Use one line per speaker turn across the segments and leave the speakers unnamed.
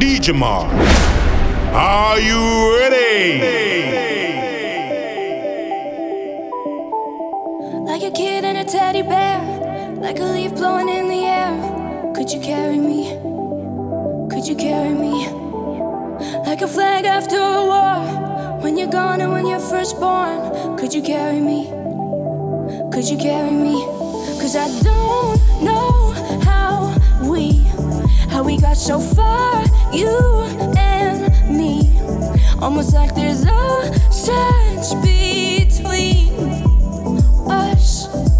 DJ Mars. Are you ready?
Like a kid and a teddy bear, like a leaf blowing in the air. Could you carry me? Could you carry me? Like a flag after a war, when you're gone and when you're first born. Could you carry me? Could you carry me? Cause I don't know how we how we got so far, you and me. Almost like there's a sense between us.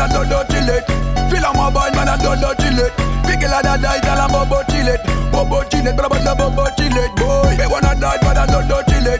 a
do do chillet. Feel on my
boy, man a do do chillet. Pickle a da die, tell a bobo chillet. Bobo chillet, brother, bobo chillet, boy. They wanna die, but a do do chillet.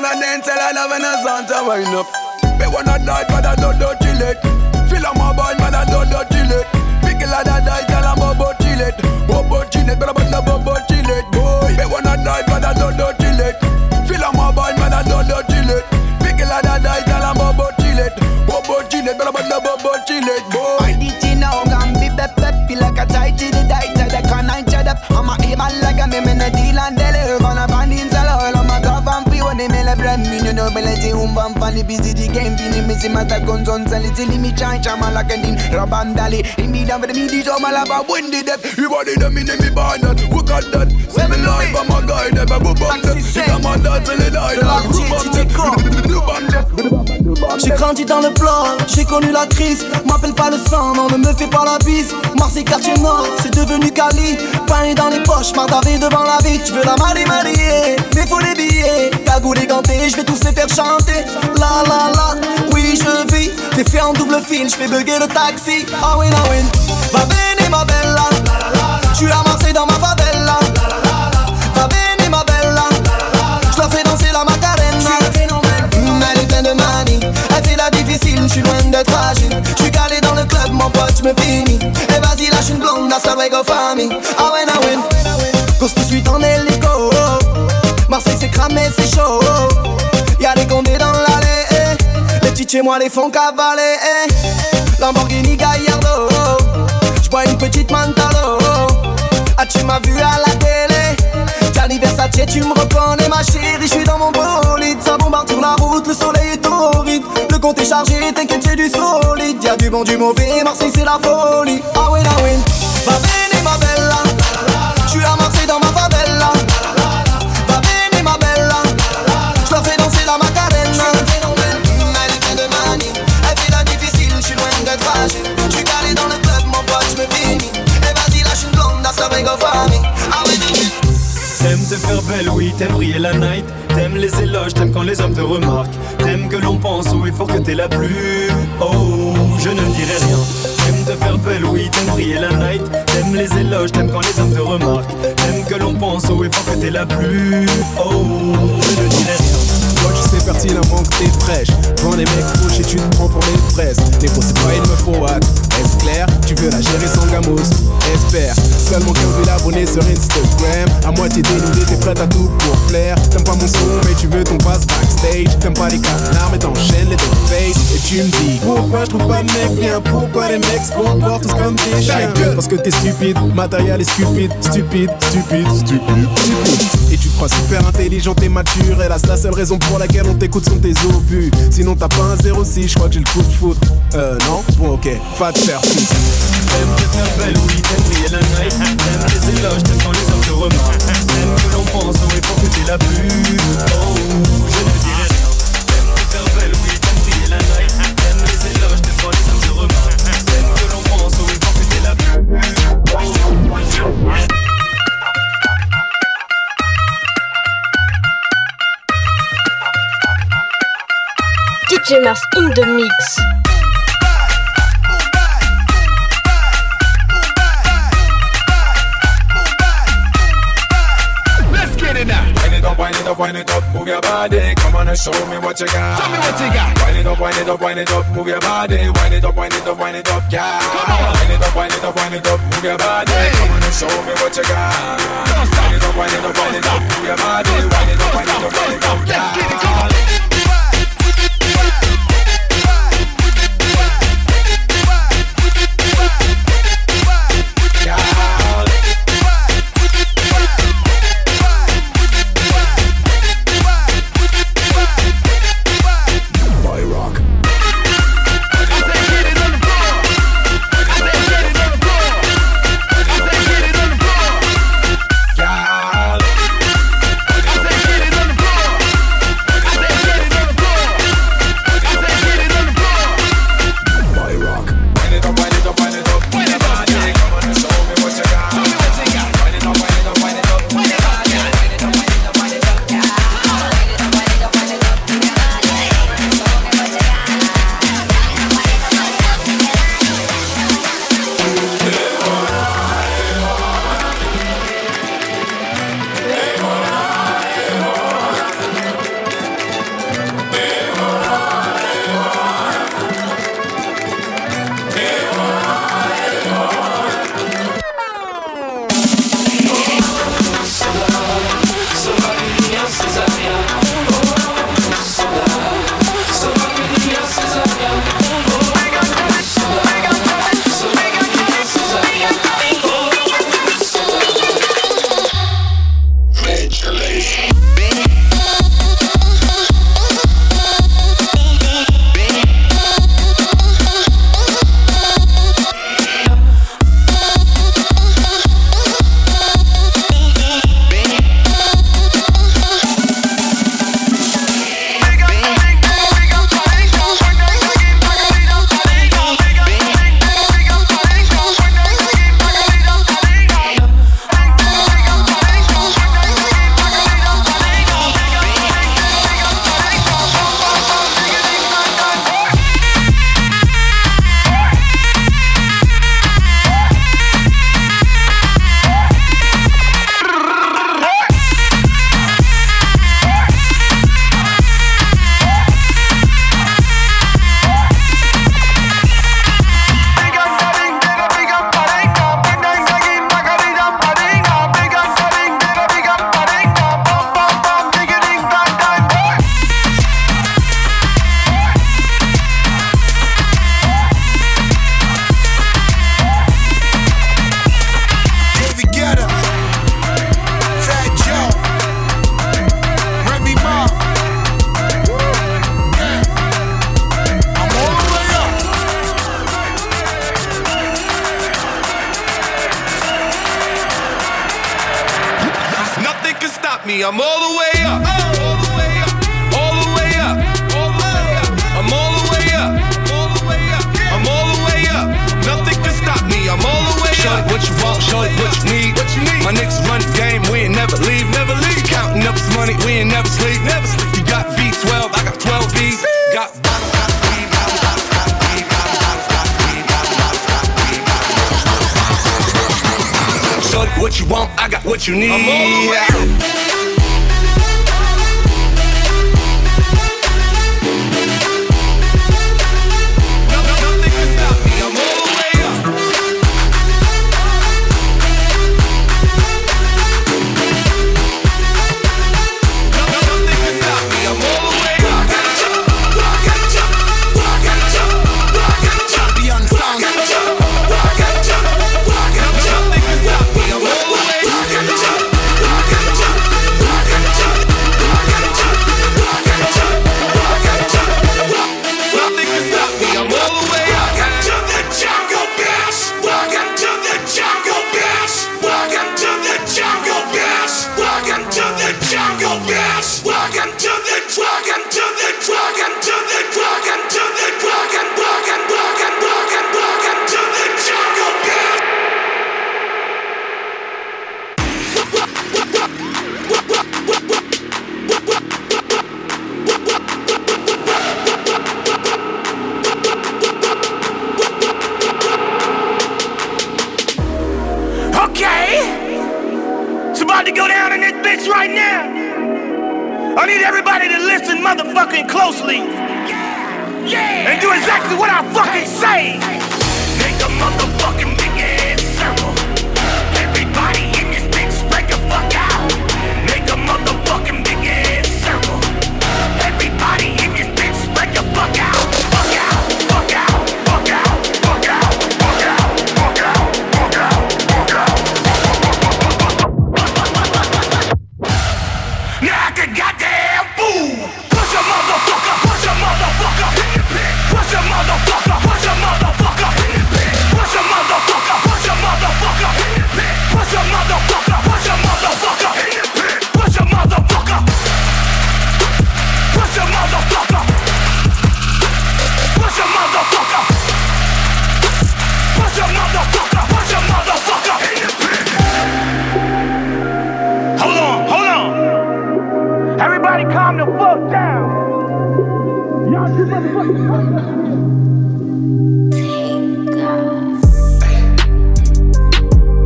One and then tell I love and I Santa wind up. Me wanna night, but I don't do chill it. Feel on my boy, but I don't do chill it. Pick Pickle and
I die, tell I'm about chill it. Bobo chill it, but I'm bobo chill it, boy. Me wanna night, but I don't do chill it. Feel on my boy, but I don't
do chill it. Pick Pickle and I die, tell I'm about chill it. Bobo chill it, but I'm bobo chill it, boy.
J'ai grandi dans le plan, j'ai connu la crise M'appelle pas le sang, non ne me fais pas la bise. Marseille quartier nord, c'est devenu Cali. Pain dans les poches, m'attarder devant la vie. Tu veux la marier, marier, mais faut les billets. Cagoule et ganté, je vais tous les faire chanter. La la la, oui, je vis. T'es fait en double fil, je fais bugger le taxi. Ah oui, ah oui. Va bene, ma bella. Tu à Marseille dans ma favela. Va bene, ma bella. Je la fais danser la macarena. Elle est pleine de manie. Elle fait la difficile, je suis loin d'être fragile. Je suis calé dans le club, mon pote, je me finis. Et vas-y, lâche une blonde, hasta luego, famille. Ah ouais, ah ouais. Cause tout de suite en hélico. Marseille, c'est cramé, c'est chaud. Y'a des condés dans chez moi les font cavaler. eh. Lamborghini Gallardo. J'bois une petite Mantalo. Ah, tu m'as vu à la télé? Gianni Versace, tu me reconnais, ma chérie. J'suis dans mon bolide. Ça bombarde sur la route, le soleil est torride. Le compte est chargé, t'inquiète, c'est du solide. Y'a du bon, du mauvais. Marseille, c'est la folie. Ah ouais, ah ouais.
T'aimes briller la night. T'aimes les éloges, t'aimes quand les hommes te remarquent. T'aimes que l'on pense au effort que t'es la plus. Oh, je ne dirai rien. T'aimes te faire belle, oui, t'aimes briller la night. T'aimes les éloges, t'aimes quand les hommes te remarquent. T'aimes que l'on pense au effort que t'es la plus. Oh, je ne dirai rien.
Toi tu sais pertinemment que t'es fraîche Prends les mecs fauches et tu te prends pour les fraises Les gros c'est pas il me faut hâte Est-ce clair? Tu veux la gérer sans gamos Espère Seulement 15 000 abonnés sur Instagram. À moitié dénudé t'es prête à tout pour plaire. T'aimes pas mon son mais tu veux ton passe backstage. T'aimes pas les canards mais t'enchaînes les deux face Et tu me dis Pourquoi je trouve pas de mec bien? Pourquoi les mecs se comportent tous comme des chiens? Parce que t'es stupide Matériel est stupide Stupide, stupide, stupide, stupide Et tu te crois super intelligent et mature Hélas la seule raison pour laquelle on t'écoute sont tes obus. Sinon t'as pas un 06 je crois que j'ai le coup de foot. Euh non? Bon ok. Pas de faire fils
T'aimes te faire belle, oui, t'aimes briller la night. T'aimes les éloges, t'aimes quand les hommes te remarquent. T'aimes que l'on pense au effort que t'es la plus. Oh, je ne dirai rien. T'aimes te faire belle, oui, t'aimes briller la night. T'aimes les éloges, t'aimes quand les hommes te remarquent. T'aimes que l'on pense au effort que t'es la plus.
DJ Mars in the mix.
Up, wind it up, it move your body. Come on and show me what you got. Show me what you got. Wind it up, wind it up, wind it up, move your body. Wind it up, wind it up, wind it up, yeah. Come on. Wind it up, wind it up, wind it up, move your body. Come on and show me what you got. Wind it up, wind it up, wind it up, move your body. Wind it up, wind it up, wind it up, yeah. Boy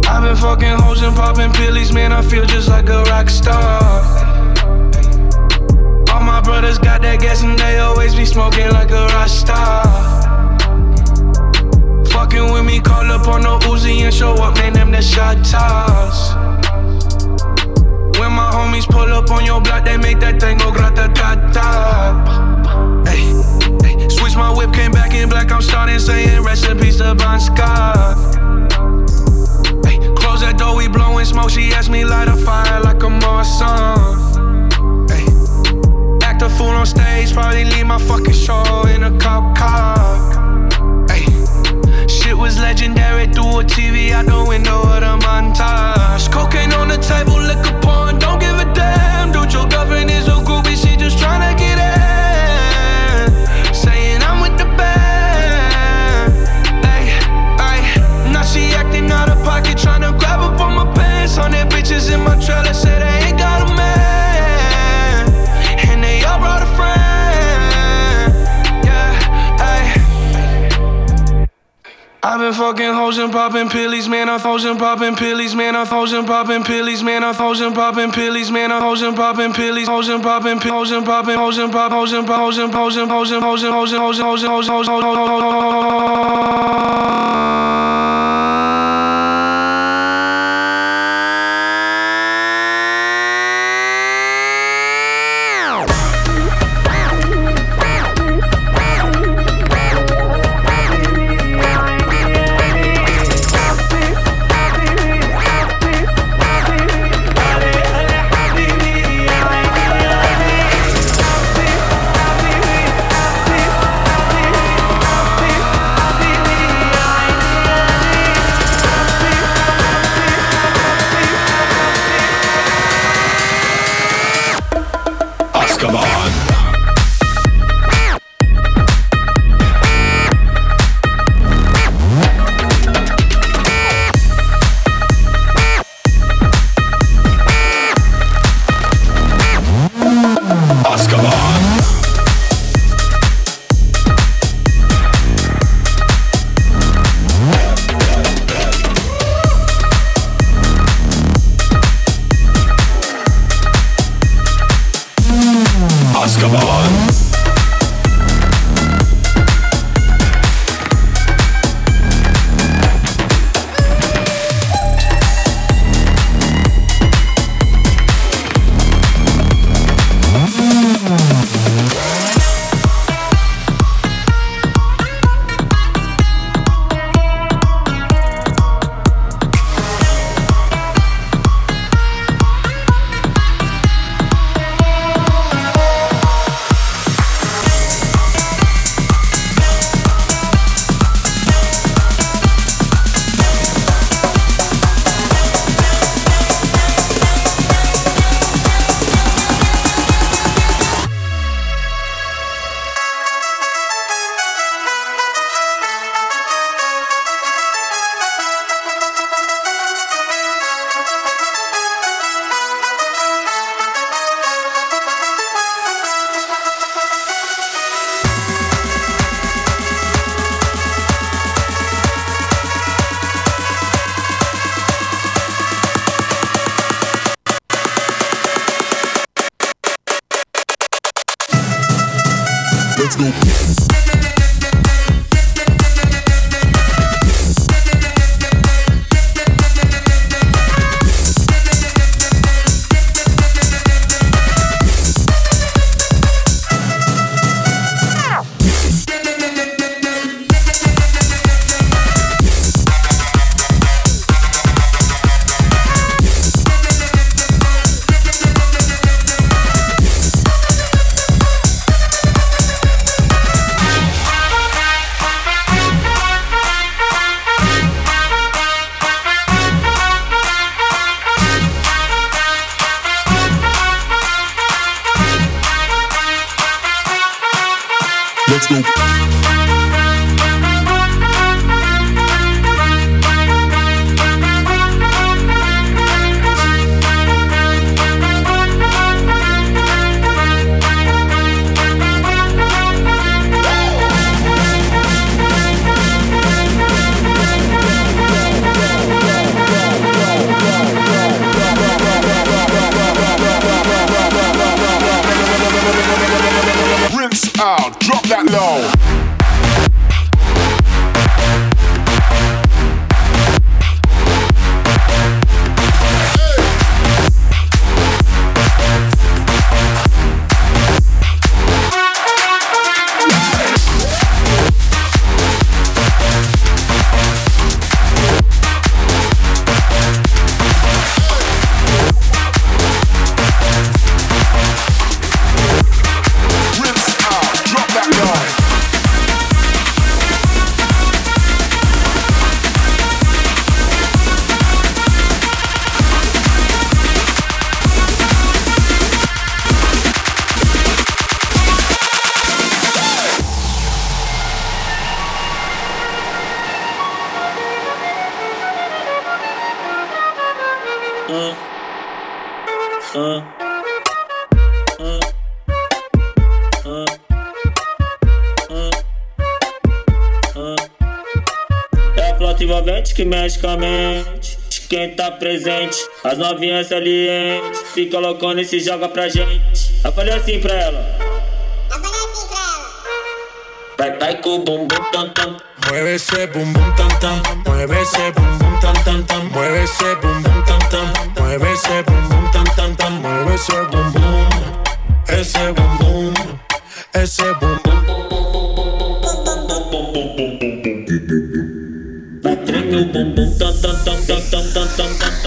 I've been fucking hoes and popping pillies, man. I feel just like a rock star. All my brothers got that gas and they always be smoking like a rock star. Fucking with me, call up on the Uzi and show up, name them the shot toss. When my homies pull up on your block, they make that thing go grata ta ta. Switch my whip, came back in black. I'm starting saying peace to Scott. Hey, close that door, we blowing smoke. She asked me light a fire like a Morrison. Hey, act a fool on stage, probably leave my fucking show in a cop car. Was legendary through a TV out the window of the montage. Cocaine on the table, liquor porn, don't give a damn. Dude, your girlfriend is a groupie, she just tryna get in. Saying I'm with the band. Ay, ay, now she acting out of pocket, tryna grab up on my pants. On their bitches in my trailer, I've been fucking hoes and popping pillies, man. I'm hoes and popping pillies, man. I'm hoes and popping pillies, man. I'm hoes and popping pillies, man. I'm hoes and popping pillies, hoes and popping pills, hoes and popping, hoes and pop, hoes and pop, hoes and hoes and hoes and hoes and hoes and hoes and hoes and hoes and hoes and É a que mexe com a mente. Quem tá presente, as novinhas salientes. Fica loucona e se joga pra gente. Eu falei assim pra ela. Vai, vai com o bumbum tam tam.
Mueve ese bum bum tam tam, mueve ese bum bum tam tam tam, mueve ese bum bum tam tam, mueve ese bum bum tam tam tam, mueve ese bum bum, ese bum bum, ese bum bum.
Vai tremer o bumbum tam tam tam tam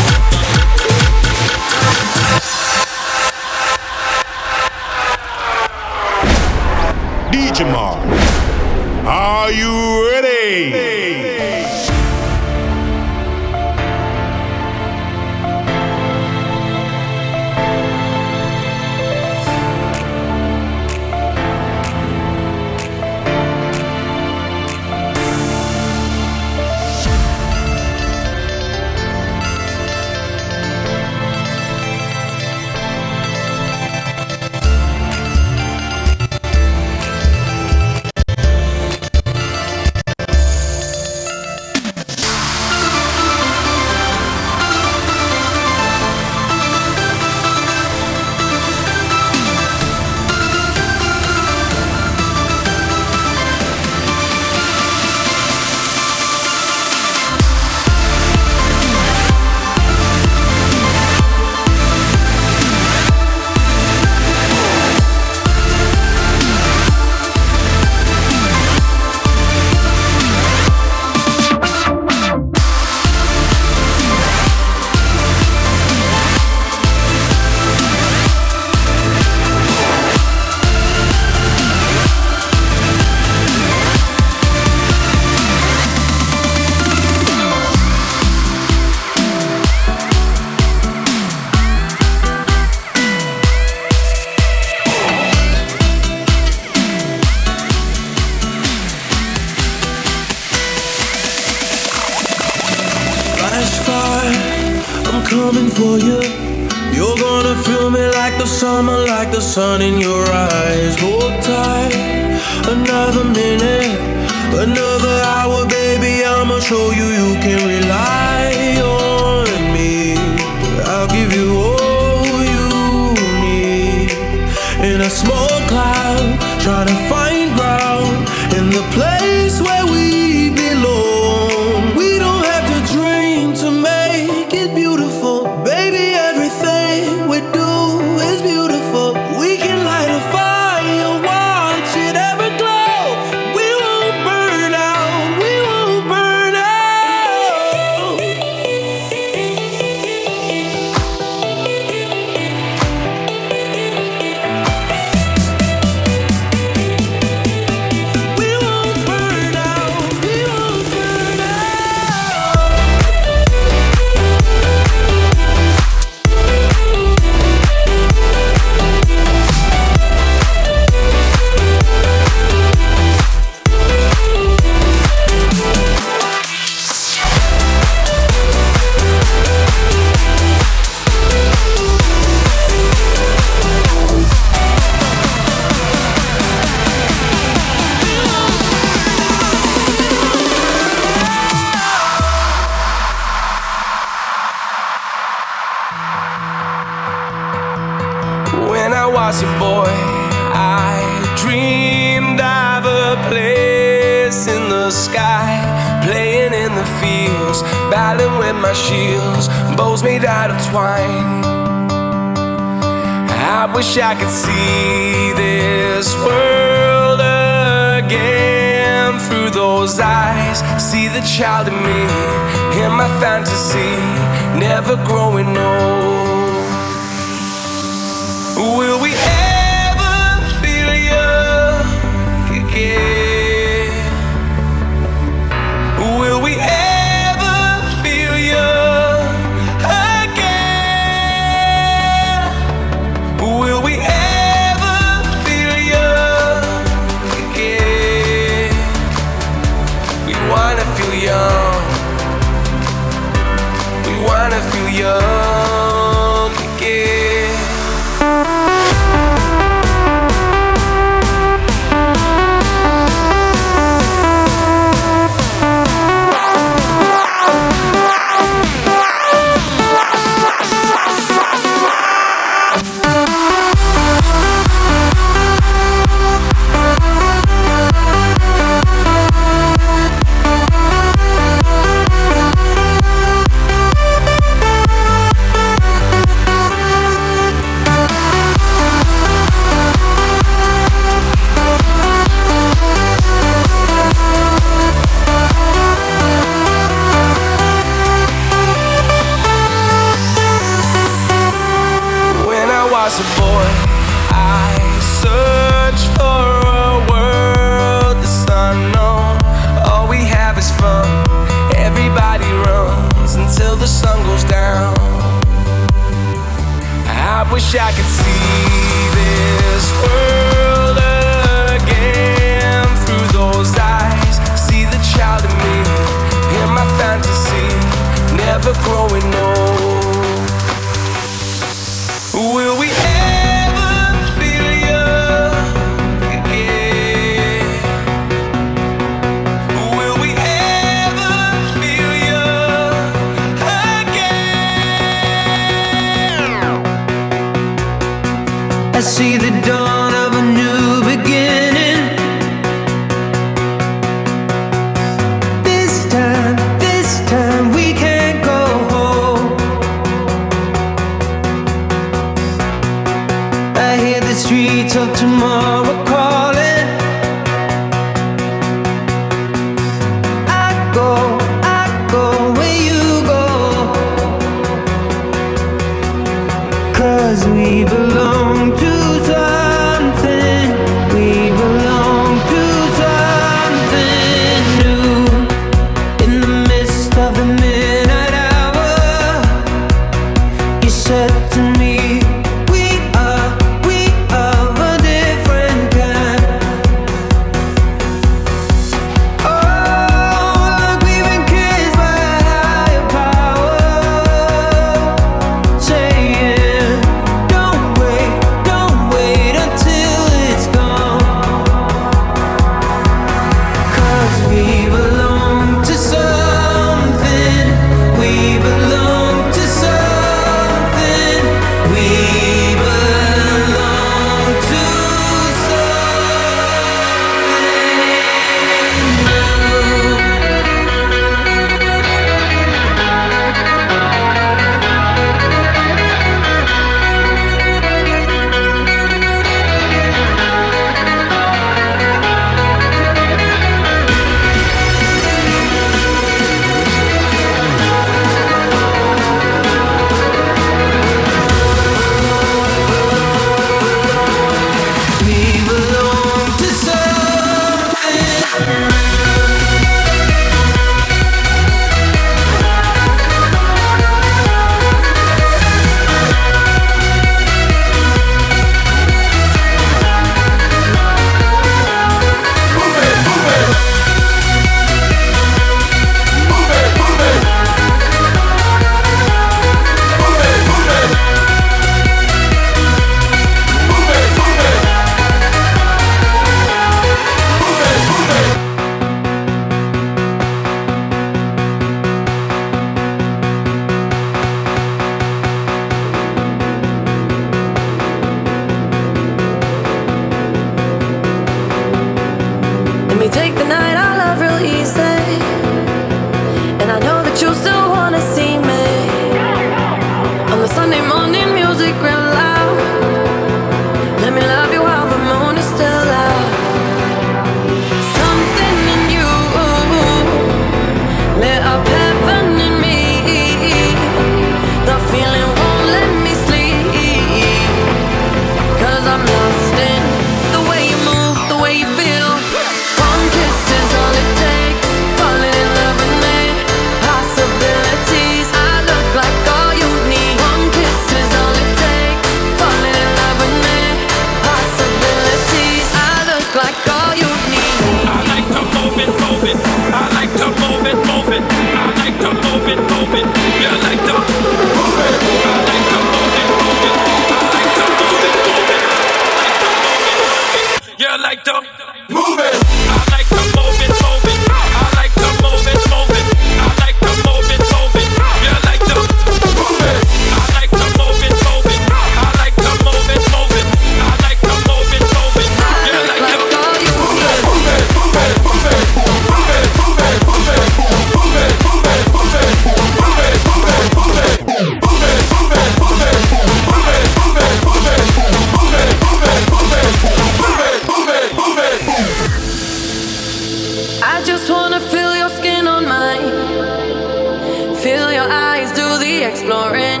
exploring.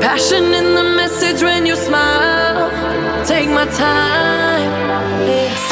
Passion in the message when you smile. Take my time.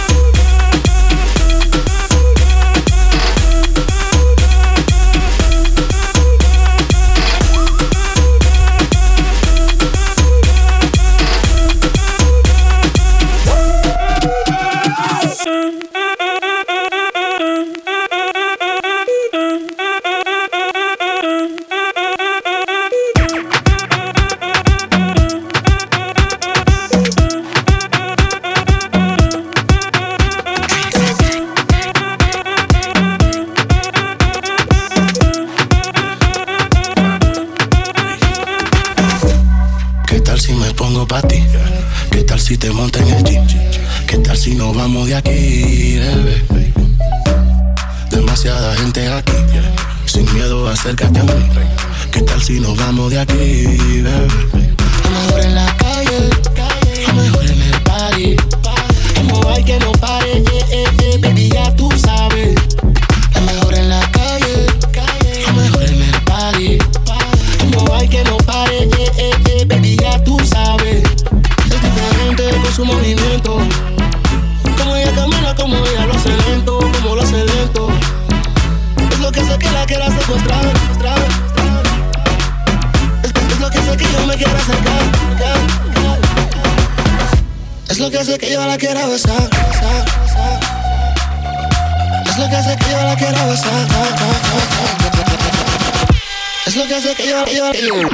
Es
lo que hace que yo, yo, yo.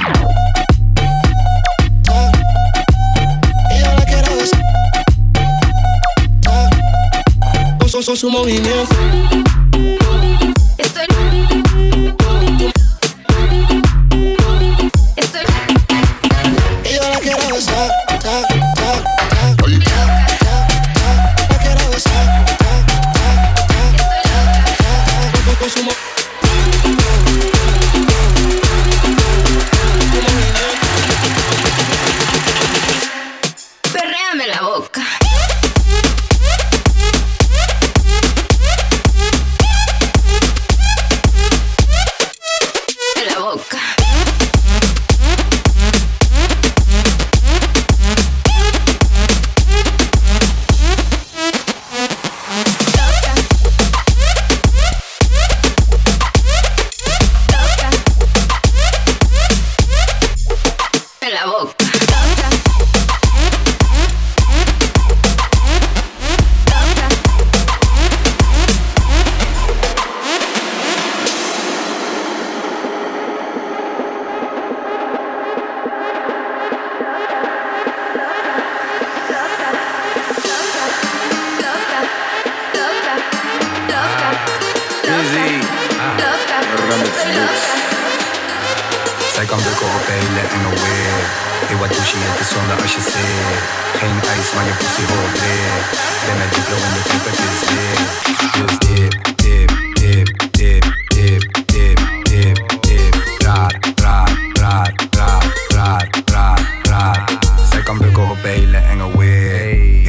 Son su movimiento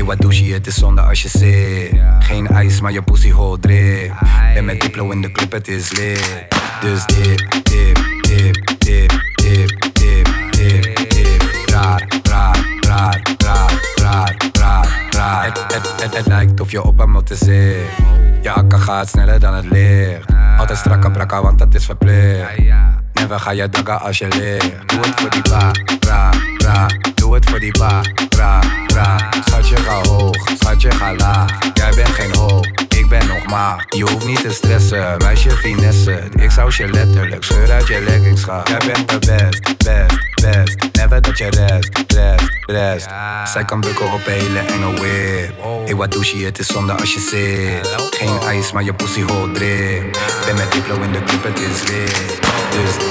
wat doe je het is zonde als je zit. Geen ijs, maar je pussy hoort drip. Ben met diplo in de clip, het is lit. Dus dip, dip, dip, dip, dip, dip, dip, dip. Raar, raar, raar, raar, raar, raar, raar. Het, het, het, het lijkt of je op hem moet zit. Je akka gaat sneller dan het licht. Altijd strakke brakka, want dat is verplicht. Never ga je dagga als je ligt. Doe het voor die ba, bra, bra. Doe het voor die ba, bra, bra. Schatje ga hoog, schatje ga laag. Jij bent geen hoop, ik ben nog maar. Je hoeft niet te stressen, meisje finesse. Ik zou je letterlijk scheur uit je leggings gaan. Jij bent de best, best, best. Never dat je rest, rest, rest. Zij kan bukken op hele enge whip. Hey, wat doe je? Het is zonde als je zit. Geen ijs, maar je pussy hoort drip. Ben met diplo in de club, het is lit. Dus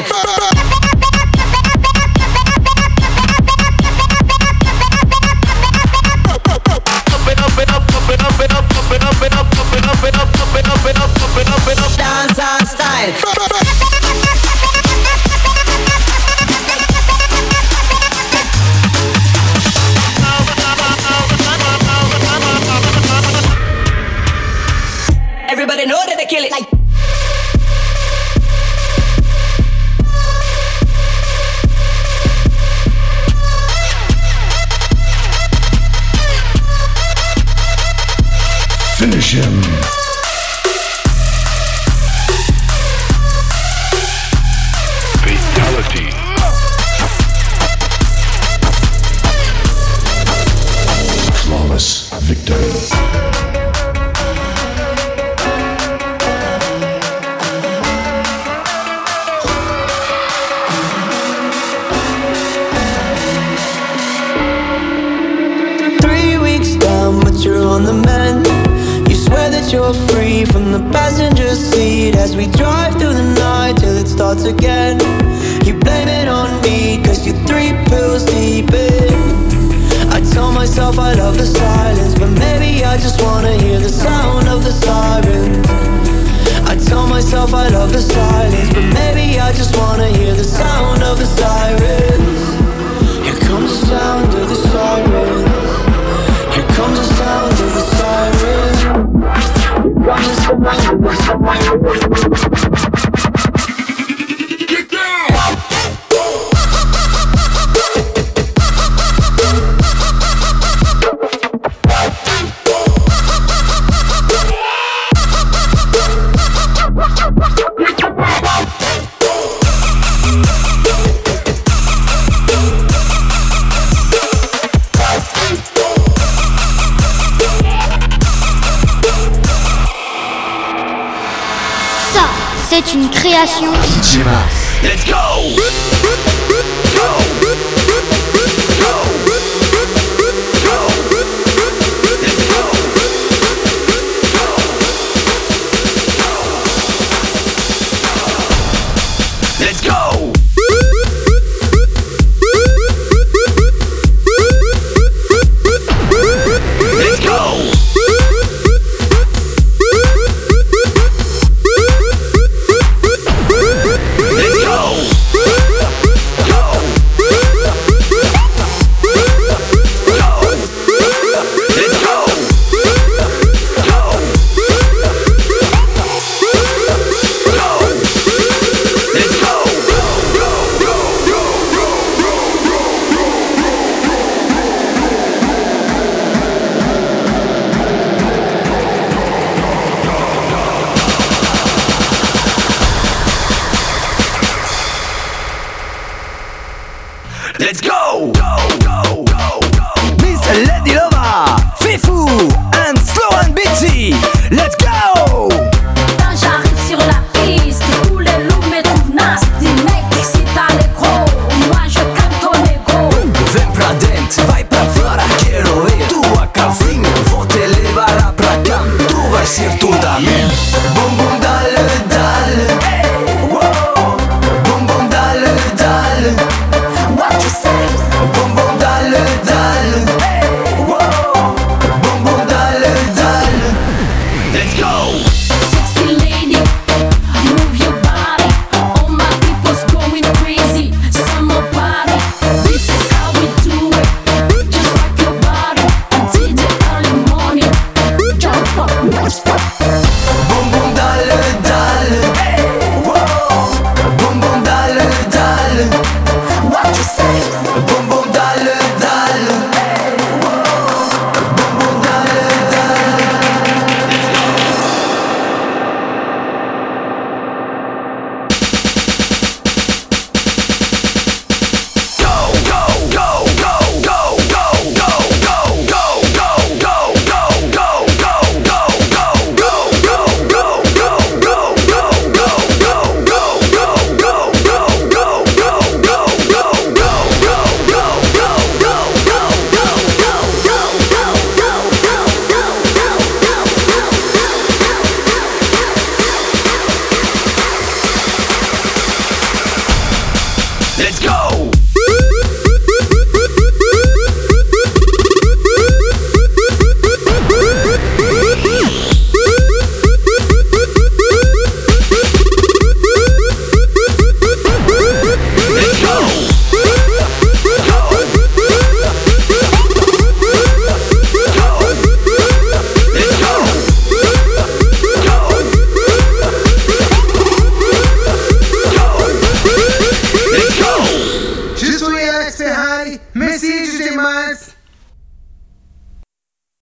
style. C'est une création.
Let's go!